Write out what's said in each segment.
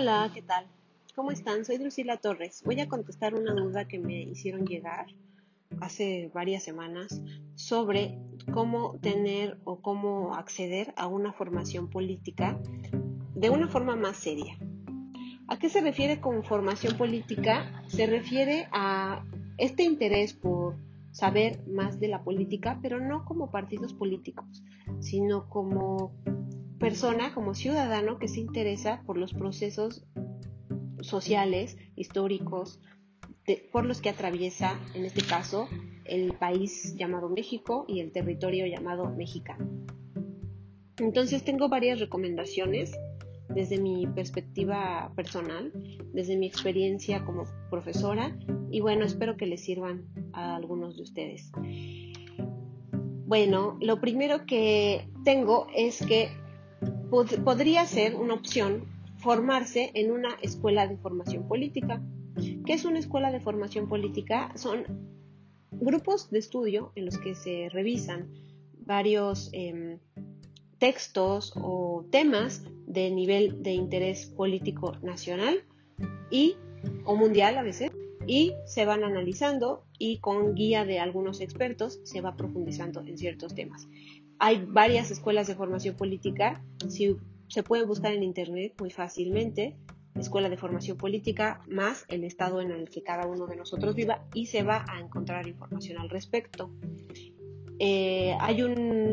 Hola, ¿qué tal? ¿Cómo están? Soy Drusila Torres. Voy a contestar una duda que me hicieron llegar hace varias semanas sobre cómo tener o cómo acceder a una formación política de una forma más seria. ¿A qué se refiere con formación política? Se refiere a este interés por saber más de la política, pero no como partidos políticos, sino como persona, como ciudadano que se interesa por los procesos sociales, históricos, por los que atraviesa, en este caso, el país llamado México y el territorio llamado mexicano. Entonces tengo varias recomendaciones desde mi perspectiva personal, desde mi experiencia como profesora y bueno, espero que les sirvan a algunos de ustedes. Bueno, lo primero que tengo es que podría ser una opción formarse en una escuela de formación política. ¿Qué es una escuela de formación política? Son grupos de estudio en los que se revisan varios em, textos o temas de nivel de interés político nacional y o mundial a veces y se van analizando y con guía de algunos expertos se va profundizando en ciertos temas. Hay varias escuelas de formación política, si se puede buscar en internet muy fácilmente, escuela de formación política más el estado en el que cada uno de nosotros viva y se va a encontrar información al respecto. Eh, hay,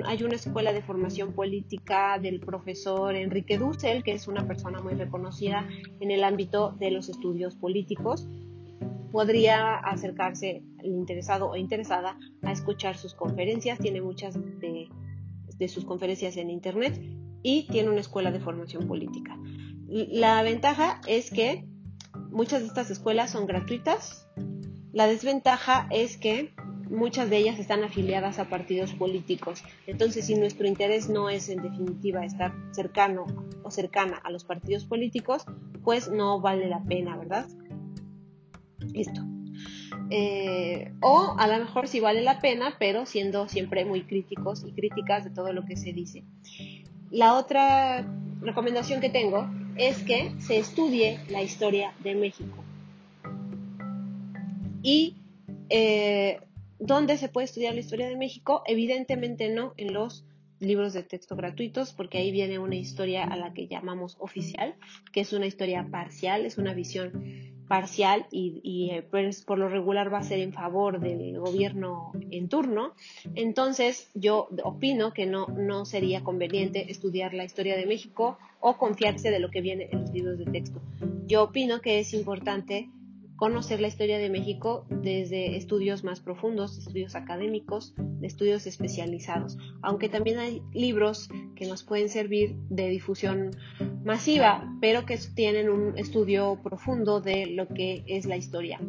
hay una escuela de formación política del profesor Enrique Dussel, que es una persona muy reconocida en el ámbito de los estudios políticos. Podría acercarse el interesado o interesada a escuchar sus conferencias. Tiene muchas de de sus conferencias en Internet y tiene una escuela de formación política. La ventaja es que muchas de estas escuelas son gratuitas. La desventaja es que muchas de ellas están afiliadas a partidos políticos. Entonces, si nuestro interés no es en definitiva estar cercano o cercana a los partidos políticos, pues no vale la pena, ¿verdad? Listo. Eh, o a lo mejor sí vale la pena, pero siendo siempre muy críticos y críticas de todo lo que se dice. La otra recomendación que tengo es que se estudie la historia de México. ¿Y eh, dónde se puede estudiar la historia de México? Evidentemente no en los libros de texto gratuitos, porque ahí viene una historia a la que llamamos oficial, que es una historia parcial, es una visión parcial y, eh, pues, por lo regular va a ser en favor del gobierno en turno. Entonces yo opino que no, no sería conveniente estudiar la historia de México o confiarse de lo que viene en los libros de texto. Yo opino que es importante conocer la historia de México desde estudios más profundos, estudios académicos, de estudios especializados, aunque también hay libros que nos pueden servir de difusión masiva, pero que tienen un estudio profundo de lo que es la historia.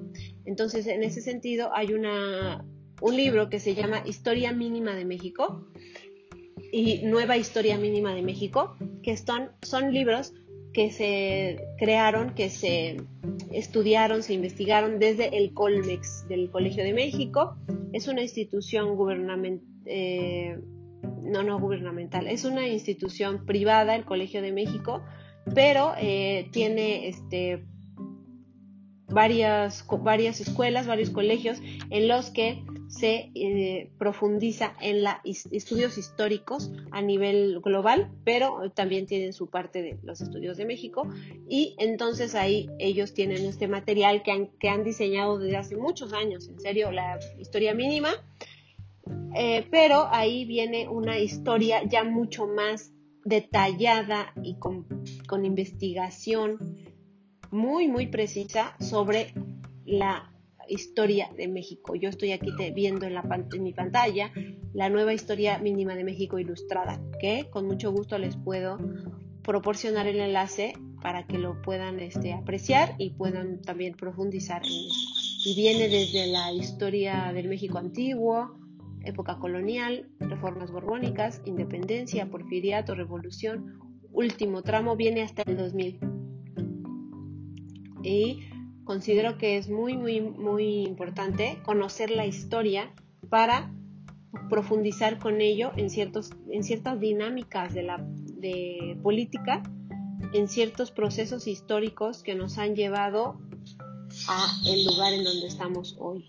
Entonces, en ese sentido, hay una, un libro que se llama Historia Mínima de México y Nueva Historia Mínima de México, que son, son libros que se crearon, que se estudiaron, se investigaron desde el Colmex del Colegio de México. Es una institución gubernamental, eh, no, no gubernamental, es una institución privada, el Colegio de México, pero eh, tiene este, varias, varias escuelas, varios colegios en los que se eh, profundiza en los estudios históricos a nivel global, pero también tienen su parte de los estudios de México. Y entonces ahí ellos tienen este material que han, que han diseñado desde hace muchos años, en serio, la historia mínima, eh, pero ahí viene una historia ya mucho más detallada y con, con investigación muy, muy precisa sobre la historia de México. Yo estoy aquí viendo en, la, en mi pantalla la nueva historia mínima de México ilustrada, que con mucho gusto les puedo proporcionar el enlace para que lo puedan este, apreciar y puedan también profundizar en Y viene desde la historia del México antiguo, época colonial, reformas borbónicas, independencia, porfiriato, revolución, último tramo viene hasta el 2000. Y considero que es muy, muy, muy importante conocer la historia para profundizar con ello en, ciertos, en ciertas dinámicas de la de política en ciertos procesos históricos que nos han llevado a el lugar en donde estamos hoy.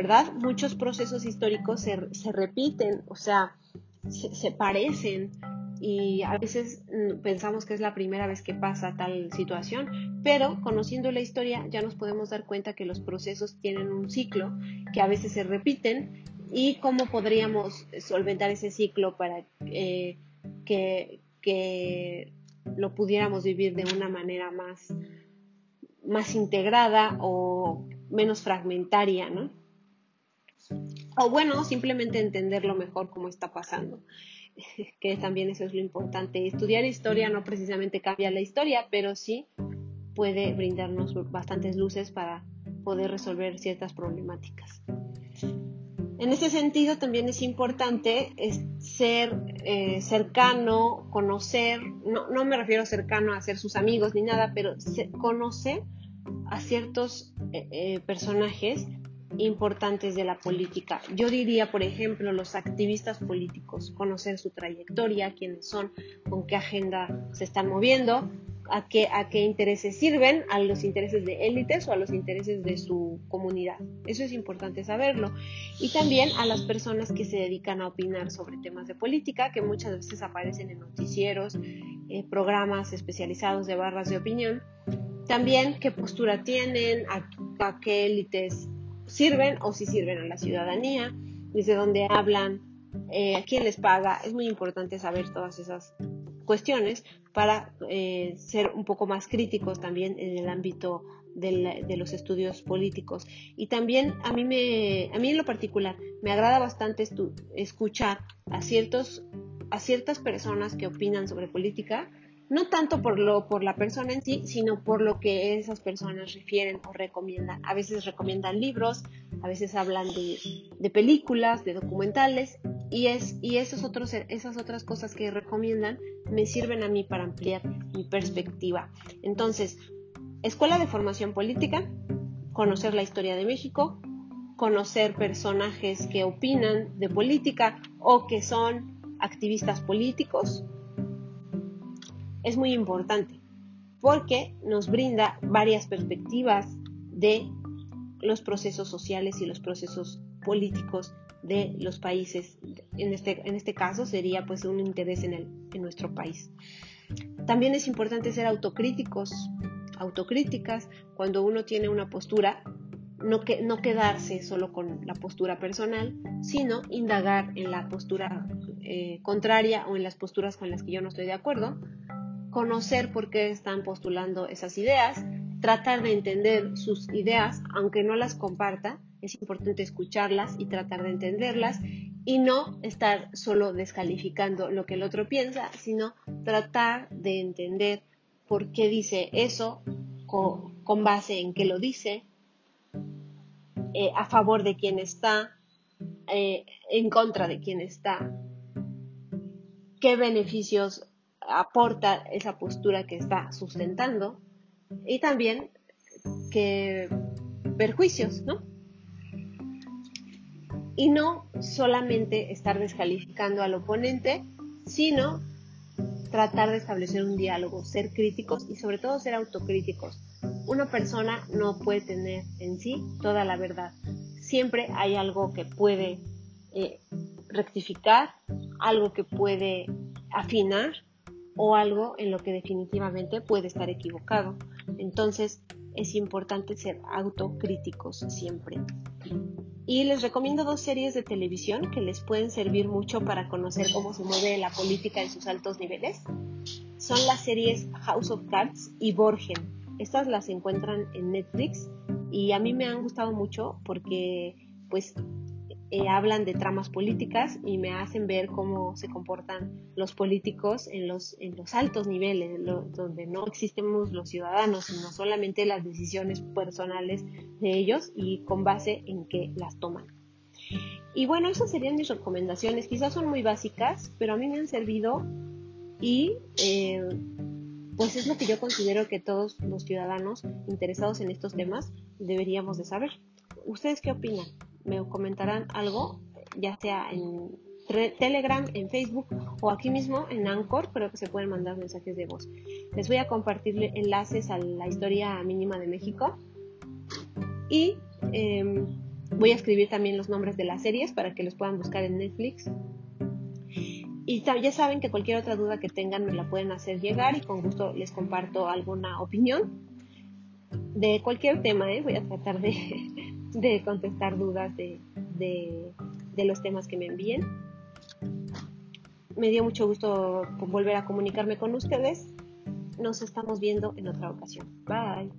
¿Verdad? Muchos procesos históricos se, se repiten, o sea, se, parecen y a veces mm, pensamos que es la primera vez que pasa tal situación, pero conociendo la historia ya nos podemos dar cuenta que los procesos tienen un ciclo, que a veces se repiten y cómo podríamos solventar ese ciclo para eh, que, que lo pudiéramos vivir de una manera más, más integrada o menos fragmentaria, ¿no? O bueno, simplemente entenderlo mejor cómo está pasando, que también eso es lo importante. Estudiar historia no precisamente cambia la historia, pero sí puede brindarnos bastantes luces para poder resolver ciertas problemáticas. En ese sentido también es importante ser eh, cercano, conocer, no, no, me refiero cercano a ser sus amigos ni nada, pero conocer a ciertos eh, eh, personajes importantes de la política. Yo diría, por ejemplo, los activistas políticos, conocer su trayectoria, quiénes son, con qué agenda se están moviendo, a qué, a qué intereses sirven, a los intereses de élites o a los intereses de su comunidad. Eso es importante saberlo. Y también a las personas que se dedican a opinar sobre temas de política, que muchas veces aparecen en noticieros, eh, programas especializados de barras de opinión. También qué postura tienen, a, qué élites sirven o si sirven a la ciudadanía, desde dónde hablan, eh, quién les paga. Es muy importante saber todas esas cuestiones para eh, ser un poco más críticos también en el ámbito de los estudios políticos. Y también a mí, me, a mí en lo particular me agrada bastante escuchar a, ciertos, a ciertas personas que opinan sobre política no tanto por, lo, por la persona en sí, sino por lo que esas personas refieren o recomiendan. A veces recomiendan libros, a veces hablan de, películas, de documentales, y, es, y esos otros, esas otras cosas que recomiendan me sirven a mí para ampliar mi perspectiva. Entonces, Escuela de Formación Política, conocer la historia de México, conocer personajes que opinan de política o que son activistas políticos, es muy importante porque nos brinda varias perspectivas de los procesos sociales y los procesos políticos de los países. En este, en este caso sería pues un interés en, el, en nuestro país. También es importante ser autocríticos, autocríticas, cuando uno tiene una postura, no, que, no quedarse solo con la postura personal, sino indagar en la postura eh, contraria o en las posturas con las que yo no estoy de acuerdo, conocer por qué están postulando esas ideas, tratar de entender sus ideas, aunque no las comparta, es importante escucharlas y tratar de entenderlas y no estar solo descalificando lo que el otro piensa, sino tratar de entender por qué dice eso, con, base en qué lo dice, eh, a favor de quién está, eh, en contra de quién está, qué beneficios aporta esa postura que está sustentando y también que perjuicios, ¿no? Y no solamente estar descalificando al oponente, sino tratar de establecer un diálogo, ser críticos y sobre todo ser autocríticos. Una persona no puede tener en sí toda la verdad. Siempre hay algo que puede eh, rectificar, algo que puede afinar o algo en lo que definitivamente puede estar equivocado. Entonces es importante ser autocríticos siempre. Y les recomiendo dos series de televisión que les pueden servir mucho para conocer cómo se mueve la política en sus altos niveles. Son las series House of Cards y Borgen. Estas las encuentran en Netflix y a mí me han gustado mucho porque pues eh, hablan de tramas políticas y me hacen ver cómo se comportan los políticos en los, en los altos niveles, donde no existimos los ciudadanos, sino solamente las decisiones personales de ellos y con base en qué las toman. Y bueno, esas serían mis recomendaciones. Quizás son muy básicas, pero a mí me han servido y eh, pues es lo que yo considero que todos los ciudadanos interesados en estos temas deberíamos de saber. ¿Ustedes qué opinan? Me comentarán algo, ya sea en Telegram, en Facebook o aquí mismo en Anchor, creo que se pueden mandar mensajes de voz. Les voy a compartir enlaces a la historia mínima de México y em, voy a escribir también los nombres de las series para que los puedan buscar en Netflix. Y ya saben que cualquier otra duda que tengan me la pueden hacer llegar y con gusto les comparto alguna opinión de cualquier tema. ¿eh? Voy a tratar de, contestar dudas de, de los temas que me envíen. Me dio mucho gusto volver a comunicarme con ustedes. Nos estamos viendo en otra ocasión. Bye.